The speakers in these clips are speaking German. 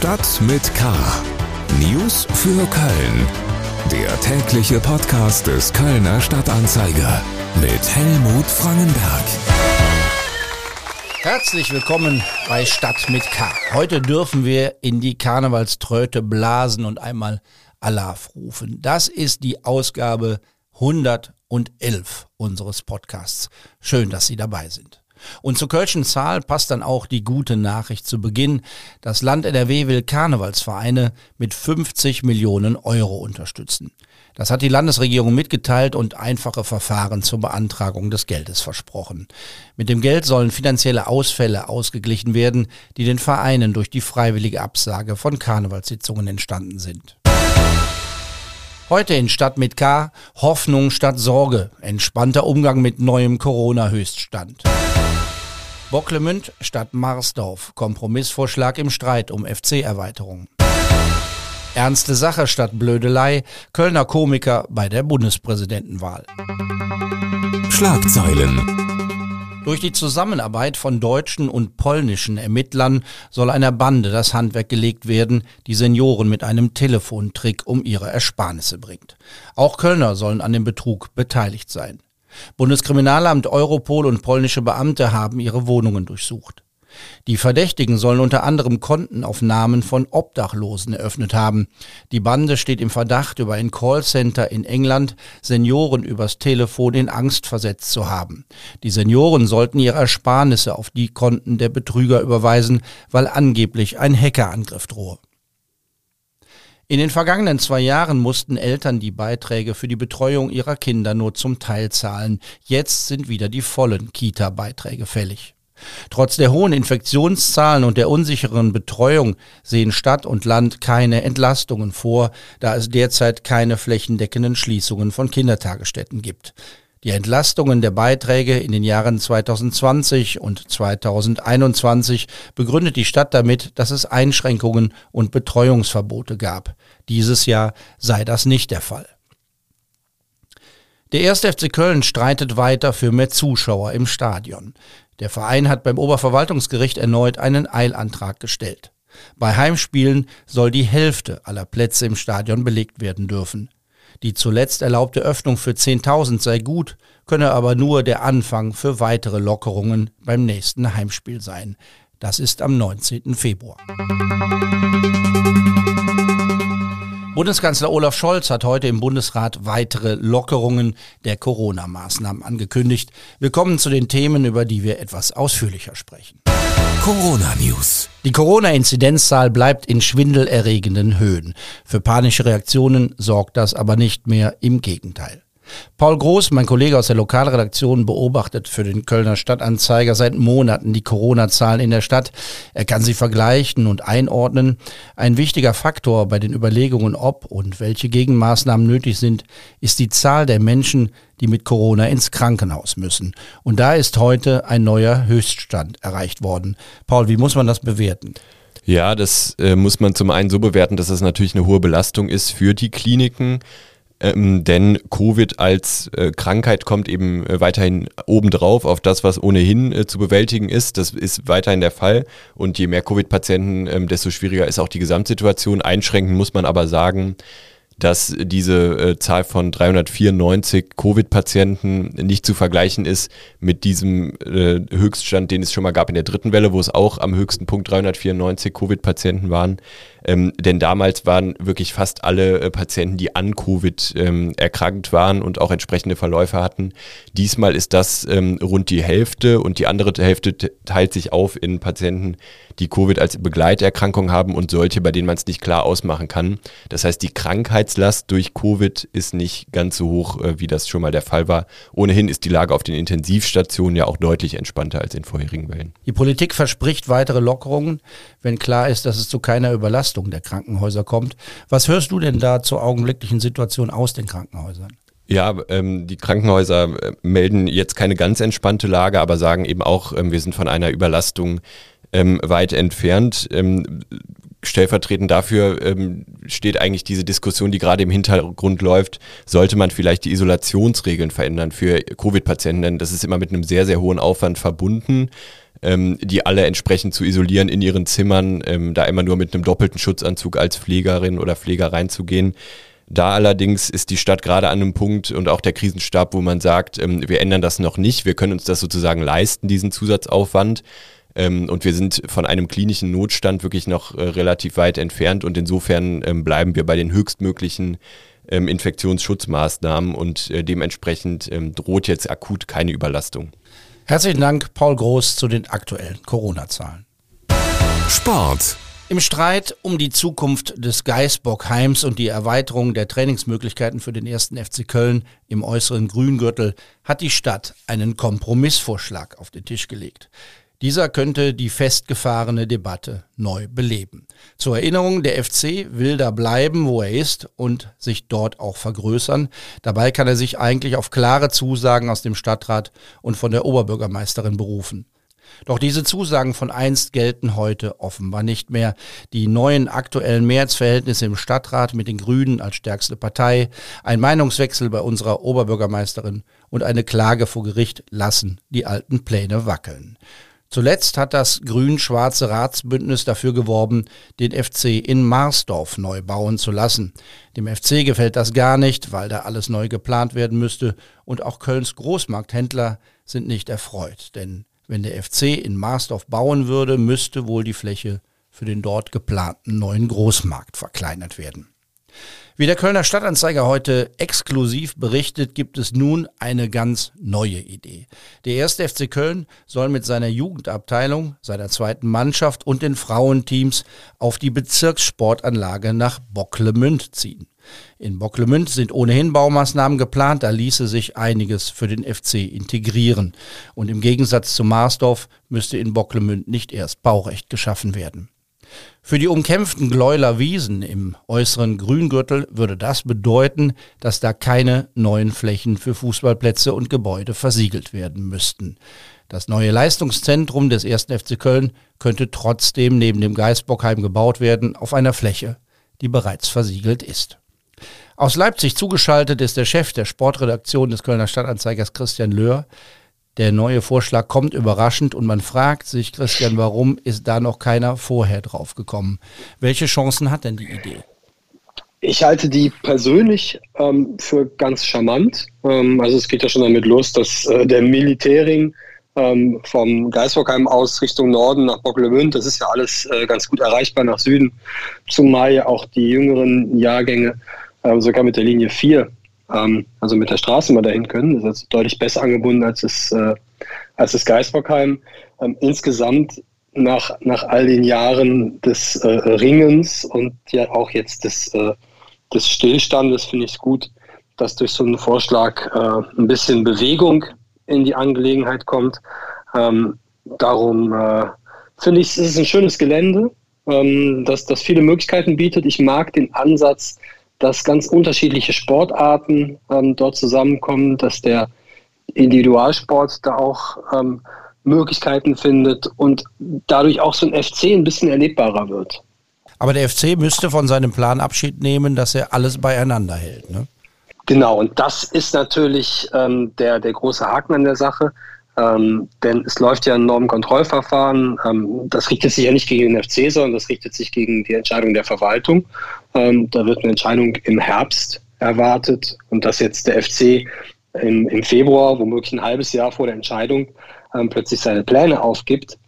Stadt mit K. News für Köln. Der tägliche Podcast des Kölner Stadtanzeiger mit Helmut Frangenberg. Herzlich willkommen bei Stadt mit K. Heute dürfen wir in die Karnevalströte blasen und einmal Allah rufen. Das ist die Ausgabe 111 unseres Podcasts. Schön, dass Sie dabei sind. Und zur Kölschen Zahl passt dann auch die gute Nachricht zu Beginn. Das Land NRW will Karnevalsvereine mit 50 Millionen Euro unterstützen. Das hat die Landesregierung mitgeteilt und einfache Verfahren zur Beantragung des Geldes versprochen. Mit dem Geld sollen finanzielle Ausfälle ausgeglichen werden, die den Vereinen durch die freiwillige Absage von Karnevalssitzungen entstanden sind. Heute in Stadt mit K, Hoffnung statt Sorge, entspannter Umgang mit neuem Corona-Höchststand. Bocklemünd statt Marsdorf. Kompromissvorschlag im Streit um FC-Erweiterung. Ernste Sache statt Blödelei. Kölner Komiker bei der Bundespräsidentenwahl. Schlagzeilen. Durch die Zusammenarbeit von deutschen und polnischen Ermittlern soll einer Bande das Handwerk gelegt werden, die Senioren mit einem Telefontrick um ihre Ersparnisse bringt. Auch Kölner sollen an dem Betrug beteiligt sein. Bundeskriminalamt, Europol und polnische Beamte haben ihre Wohnungen durchsucht. Die Verdächtigen sollen unter anderem Konten auf Namen von Obdachlosen eröffnet haben. Die Bande steht im Verdacht, über ein Callcenter in England Senioren übers Telefon in Angst versetzt zu haben. Die Senioren sollten ihre Ersparnisse auf die Konten der Betrüger überweisen, weil angeblich ein Hackerangriff drohe. In den vergangenen zwei Jahren mussten Eltern die Beiträge für die Betreuung ihrer Kinder nur zum Teil zahlen. Jetzt sind wieder die vollen Kita-Beiträge fällig. Trotz der hohen Infektionszahlen und der unsicheren Betreuung sehen Stadt und Land keine Entlastungen vor, da es derzeit keine flächendeckenden Schließungen von Kindertagesstätten gibt. Die Entlastungen der Beiträge in den Jahren 2020 und 2021 begründet die Stadt damit, dass es Einschränkungen und Betreuungsverbote gab. Dieses Jahr sei das nicht der Fall. Der 1. FC Köln streitet weiter für mehr Zuschauer im Stadion. Der Verein hat beim Oberverwaltungsgericht erneut einen Eilantrag gestellt. Bei Heimspielen soll die Hälfte aller Plätze im Stadion belegt werden dürfen. Die zuletzt erlaubte Öffnung für 10.000 sei gut, könne aber nur der Anfang für weitere Lockerungen beim nächsten Heimspiel sein. Das ist am 19. Februar. Bundeskanzler Olaf Scholz hat heute im Bundesrat weitere Lockerungen der Corona-Maßnahmen angekündigt. Wir kommen zu den Themen, über die wir etwas ausführlicher sprechen. Corona News. Die Corona-Inzidenzzahl bleibt in schwindelerregenden Höhen. Für panische Reaktionen sorgt das aber nicht mehr, im Gegenteil. Paul Groß, mein Kollege aus der Lokalredaktion, beobachtet für den Kölner Stadtanzeiger seit Monaten die Corona-Zahlen in der Stadt. Er kann sie vergleichen und einordnen. Ein wichtiger Faktor bei den Überlegungen, ob und welche Gegenmaßnahmen nötig sind, ist die Zahl der Menschen, die mit Corona ins Krankenhaus müssen. Und da ist heute ein neuer Höchststand erreicht worden. Paul, wie muss man das bewerten? Ja, das äh, muss man zum einen so bewerten, dass es natürlich eine hohe Belastung ist für die Kliniken. Ähm, denn Covid als äh, Krankheit kommt eben äh, weiterhin obendrauf auf das, was ohnehin äh, zu bewältigen ist. Das ist weiterhin der Fall. Und je mehr Covid-Patienten, ähm, desto schwieriger ist auch die Gesamtsituation. Einschränken muss man aber sagen, dass diese äh, Zahl von 394 Covid-Patienten nicht zu vergleichen ist mit diesem äh, Höchststand, den es schon mal gab in der dritten Welle, wo es auch am höchsten Punkt 394 Covid-Patienten waren. Ähm, denn damals waren wirklich fast alle äh, Patienten, die an Covid ähm, erkrankt waren und auch entsprechende Verläufe hatten. Diesmal ist das ähm, rund die Hälfte und die andere Hälfte teilt sich auf in Patienten, die Covid als Begleiterkrankung haben und solche, bei denen man es nicht klar ausmachen kann. Das heißt, die Krankheitslast durch Covid ist nicht ganz so hoch, äh, wie das schon mal der Fall war. Ohnehin ist die Lage auf den Intensivstationen ja auch deutlich entspannter als in vorherigen Wellen. Die Politik verspricht weitere Lockerungen, wenn klar ist, dass es zu keiner Überlastung der Krankenhäuser kommt. Was hörst du denn da zur augenblicklichen Situation aus den Krankenhäusern? Ja, ähm, die Krankenhäuser äh, melden jetzt keine ganz entspannte Lage, aber sagen eben auch, ähm, wir sind von einer Überlastung ähm, weit entfernt. Ähm, stellvertretend dafür ähm, steht eigentlich diese Diskussion, die gerade im Hintergrund läuft, sollte man vielleicht die Isolationsregeln verändern für Covid-Patienten, denn das ist immer mit einem sehr, sehr hohen Aufwand verbunden. Ähm, die alle entsprechend zu isolieren in ihren Zimmern, ähm, da immer nur mit einem doppelten Schutzanzug als Pflegerin oder Pfleger reinzugehen. Da allerdings ist die Stadt gerade an einem Punkt und auch der Krisenstab, wo man sagt, ähm, wir ändern das noch nicht, wir können uns das sozusagen leisten, diesen Zusatzaufwand. Ähm, und wir sind von einem klinischen Notstand wirklich noch äh, relativ weit entfernt und insofern ähm, bleiben wir bei den höchstmöglichen ähm, Infektionsschutzmaßnahmen und äh, dementsprechend ähm, droht jetzt akut keine Überlastung. Herzlichen Dank, Paul Groß, zu den aktuellen Corona-Zahlen. Sport. Im Streit um die Zukunft des Geisbockheims und die Erweiterung der Trainingsmöglichkeiten für den ersten FC Köln im äußeren Grüngürtel hat die Stadt einen Kompromissvorschlag auf den Tisch gelegt. Dieser könnte die festgefahrene Debatte neu beleben. Zur Erinnerung, der FC will da bleiben, wo er ist und sich dort auch vergrößern. Dabei kann er sich eigentlich auf klare Zusagen aus dem Stadtrat und von der Oberbürgermeisterin berufen. Doch diese Zusagen von einst gelten heute offenbar nicht mehr. Die neuen aktuellen Mehrheitsverhältnisse im Stadtrat mit den Grünen als stärkste Partei, ein Meinungswechsel bei unserer Oberbürgermeisterin und eine Klage vor Gericht lassen die alten Pläne wackeln. Zuletzt hat das grün-schwarze Ratsbündnis dafür geworben, den FC in Marsdorf neu bauen zu lassen. Dem FC gefällt das gar nicht, weil da alles neu geplant werden müsste und auch Kölns Großmarkthändler sind nicht erfreut, denn wenn der FC in Marsdorf bauen würde, müsste wohl die Fläche für den dort geplanten neuen Großmarkt verkleinert werden. Wie der Kölner Stadtanzeiger heute exklusiv berichtet, gibt es nun eine ganz neue Idee. Der erste FC Köln soll mit seiner Jugendabteilung, seiner zweiten Mannschaft und den Frauenteams auf die Bezirkssportanlage nach Bocklemünd ziehen. In Bocklemünd sind ohnehin Baumaßnahmen geplant, da ließe sich einiges für den FC integrieren. Und im Gegensatz zu Marsdorf müsste in Bocklemünd nicht erst Baurecht geschaffen werden. Für die umkämpften Gleuler Wiesen im äußeren Grüngürtel würde das bedeuten, dass da keine neuen Flächen für Fußballplätze und Gebäude versiegelt werden müssten. Das neue Leistungszentrum des 1. FC Köln könnte trotzdem neben dem Geisbockheim gebaut werden auf einer Fläche, die bereits versiegelt ist. Aus Leipzig zugeschaltet ist der Chef der Sportredaktion des Kölner Stadtanzeigers Christian Löhr. Der neue Vorschlag kommt überraschend und man fragt sich, Christian, warum ist da noch keiner vorher drauf gekommen? Welche Chancen hat denn die Idee? Ich halte die persönlich ähm, für ganz charmant. Ähm, also es geht ja schon damit los, dass äh, der Militäring ähm, vom Geisbockheim aus Richtung Norden nach Bocklemünd, das ist ja alles äh, ganz gut erreichbar nach Süden, zumal ja auch die jüngeren Jahrgänge äh, sogar mit der Linie 4 ähm, also mit der Straße mal dahin können. Das ist deutlich besser angebunden als das, äh, als das Geisbockheim. Ähm, insgesamt nach, nach all den Jahren des äh, Ringens und ja auch jetzt des, äh, des Stillstandes finde ich es gut, dass durch so einen Vorschlag äh, ein bisschen Bewegung in die Angelegenheit kommt. Ähm, darum äh, finde ich, es ist ein schönes Gelände, ähm, das, das viele Möglichkeiten bietet. Ich mag den Ansatz, dass ganz unterschiedliche Sportarten ähm, dort zusammenkommen, dass der Individualsport da auch ähm, Möglichkeiten findet und dadurch auch so ein FC ein bisschen erlebbarer wird. Aber der FC müsste von seinem Plan Abschied nehmen, dass er alles beieinander hält. Ne? Genau, und das ist natürlich ähm, der, der große Haken an der Sache. Ähm, denn es läuft ja ein Normkontrollverfahren. Ähm, das richtet sich ja nicht gegen den FC, sondern das richtet sich gegen die Entscheidung der Verwaltung. Ähm, da wird eine Entscheidung im Herbst erwartet und dass jetzt der FC im, im Februar, womöglich ein halbes Jahr vor der Entscheidung, ähm, plötzlich seine Pläne aufgibt.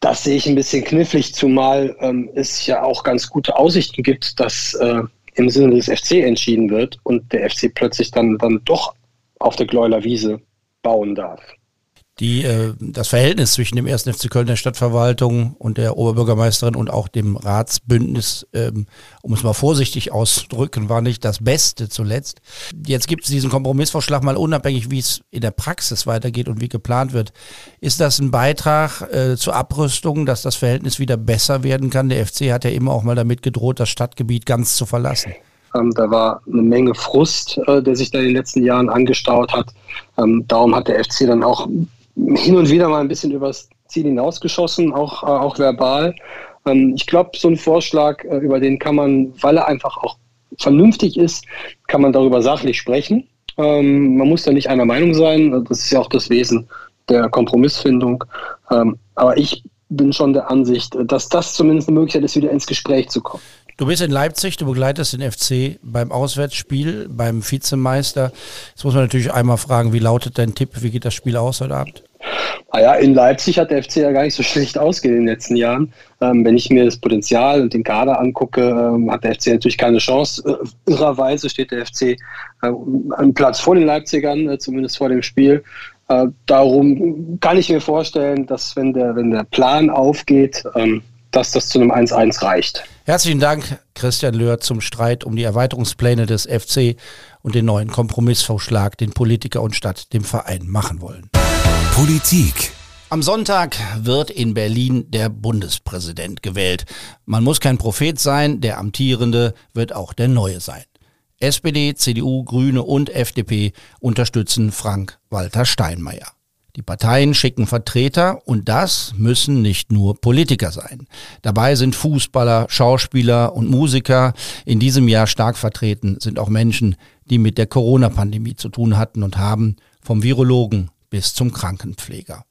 Das sehe ich ein bisschen knifflig, zumal ähm, es ja auch ganz gute Aussichten gibt, dass äh, im Sinne des FC entschieden wird und der FC plötzlich dann, dann doch auf der Gleuler Wiese bauen darf die, äh, das Verhältnis zwischen dem 1. FC Köln der Stadtverwaltung und der Oberbürgermeisterin und auch dem Ratsbündnis, ähm, um es mal vorsichtig auszudrücken, war nicht das Beste zuletzt. Jetzt gibt es diesen Kompromissvorschlag mal unabhängig, wie es in der Praxis weitergeht und wie geplant wird. Ist das ein Beitrag äh, zur Abrüstung, dass das Verhältnis wieder besser werden kann? Der FC hat ja immer auch mal damit gedroht, das Stadtgebiet ganz zu verlassen. Ähm, da war eine Menge Frust, äh, der sich da in den letzten Jahren angestaut hat. Ähm, darum hat der FC dann auch hin und wieder mal ein bisschen übers Ziel hinausgeschossen, auch, äh, auch verbal. Ähm, ich glaube, so ein Vorschlag, äh, über den kann man, weil er einfach auch vernünftig ist, kann man darüber sachlich sprechen. Ähm, man muss da nicht einer Meinung sein. Das ist ja auch das Wesen der Kompromissfindung. Ähm, aber ich bin schon der Ansicht, dass das zumindest eine Möglichkeit ist, wieder ins Gespräch zu kommen. Du bist in Leipzig, du begleitest den FC beim Auswärtsspiel, beim Vizemeister. Jetzt muss man natürlich einmal fragen, wie lautet dein Tipp? Wie geht das Spiel aus heute Abend? Naja, ah in Leipzig hat der FC ja gar nicht so schlecht ausgehen in den letzten Jahren. Ähm, wenn ich mir das Potenzial und den Kader angucke, ähm, hat der FC natürlich keine Chance. Äh, irrerweise steht der FC äh, einen Platz vor den Leipzigern, äh, zumindest vor dem Spiel. Äh, darum kann ich mir vorstellen, dass wenn der, wenn der Plan aufgeht, ähm, dass das zu einem 1-1 reicht. Herzlichen Dank, Christian Löhr, zum Streit um die Erweiterungspläne des FC und den neuen Kompromissvorschlag, den Politiker und Stadt dem Verein machen wollen. Politik. Am Sonntag wird in Berlin der Bundespräsident gewählt. Man muss kein Prophet sein, der amtierende wird auch der neue sein. SPD, CDU, Grüne und FDP unterstützen Frank-Walter Steinmeier. Die Parteien schicken Vertreter und das müssen nicht nur Politiker sein. Dabei sind Fußballer, Schauspieler und Musiker. In diesem Jahr stark vertreten sind auch Menschen, die mit der Corona-Pandemie zu tun hatten und haben, vom Virologen bis zum Krankenpfleger.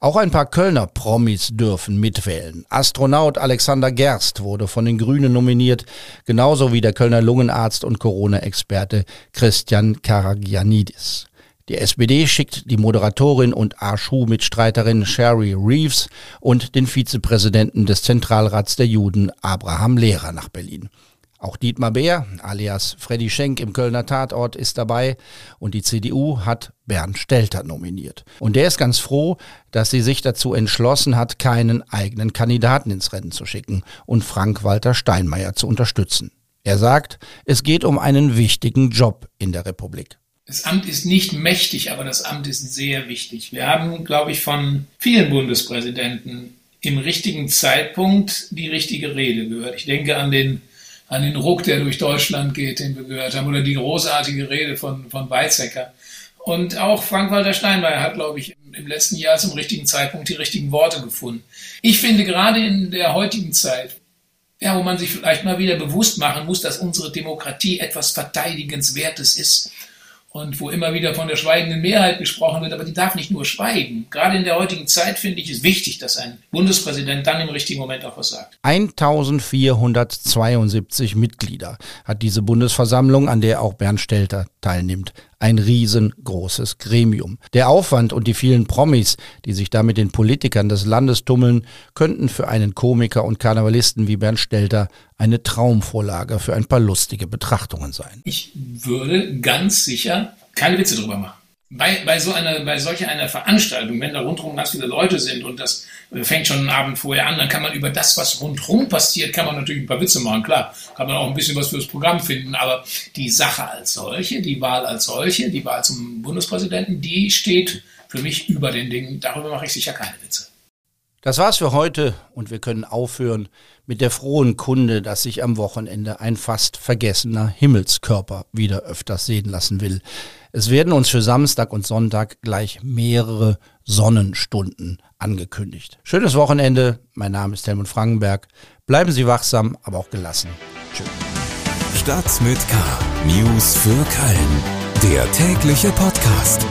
Auch ein paar Kölner Promis dürfen mitwählen. Astronaut Alexander Gerst wurde von den Grünen nominiert, genauso wie der Kölner Lungenarzt und Corona-Experte Christian Karagianidis. Die SPD schickt die Moderatorin und Arschu-Mitstreiterin Sherry Reeves und den Vizepräsidenten des Zentralrats der Juden Abraham Lehrer nach Berlin. Auch Dietmar Beer, alias Freddy Schenk im Kölner Tatort, ist dabei und die CDU hat Bernd Stelter nominiert. Und der ist ganz froh, dass sie sich dazu entschlossen hat, keinen eigenen Kandidaten ins Rennen zu schicken und Frank-Walter Steinmeier zu unterstützen. Er sagt, es geht um einen wichtigen Job in der Republik. Das Amt ist nicht mächtig, aber das Amt ist sehr wichtig. Wir haben, glaube ich, von vielen Bundespräsidenten im richtigen Zeitpunkt die richtige Rede gehört. Ich denke an den, an den Ruck, der durch Deutschland geht, den wir gehört haben, oder die großartige Rede von, von Weizsäcker. Und auch Frank-Walter Steinmeier hat, glaube ich, im letzten Jahr zum richtigen Zeitpunkt die richtigen Worte gefunden. Ich finde gerade in der heutigen Zeit, ja, wo man sich vielleicht mal wieder bewusst machen muss, dass unsere Demokratie etwas Verteidigenswertes ist, und wo immer wieder von der schweigenden Mehrheit gesprochen wird, aber die darf nicht nur schweigen. Gerade in der heutigen Zeit finde ich es wichtig, dass ein Bundespräsident dann im richtigen Moment auch was sagt. 1472 Mitglieder hat diese Bundesversammlung, an der auch Bernd Stelter teilnimmt. Ein riesengroßes Gremium. Der Aufwand und die vielen Promis, die sich da mit den Politikern des Landes tummeln, könnten für einen Komiker und Karnevalisten wie Bernd Stelter eine Traumvorlage für ein paar lustige Betrachtungen sein. Ich würde ganz sicher keine Witze drüber machen bei, bei so einer, bei solch einer Veranstaltung, wenn da rundherum ganz viele Leute sind und das fängt schon einen Abend vorher an, dann kann man über das, was rundherum passiert, kann man natürlich ein paar Witze machen, klar, kann man auch ein bisschen was fürs Programm finden, aber die Sache als solche, die Wahl als solche, die Wahl zum Bundespräsidenten, die steht für mich über den Dingen. Darüber mache ich sicher keine Witze. Das war's für heute und wir können aufhören mit der frohen Kunde, dass sich am Wochenende ein fast vergessener Himmelskörper wieder öfters sehen lassen will. Es werden uns für Samstag und Sonntag gleich mehrere Sonnenstunden angekündigt. Schönes Wochenende. Mein Name ist Helmut Frankenberg. Bleiben Sie wachsam, aber auch gelassen. Tschüss. Stadt mit K. News für Köln. Der tägliche Podcast.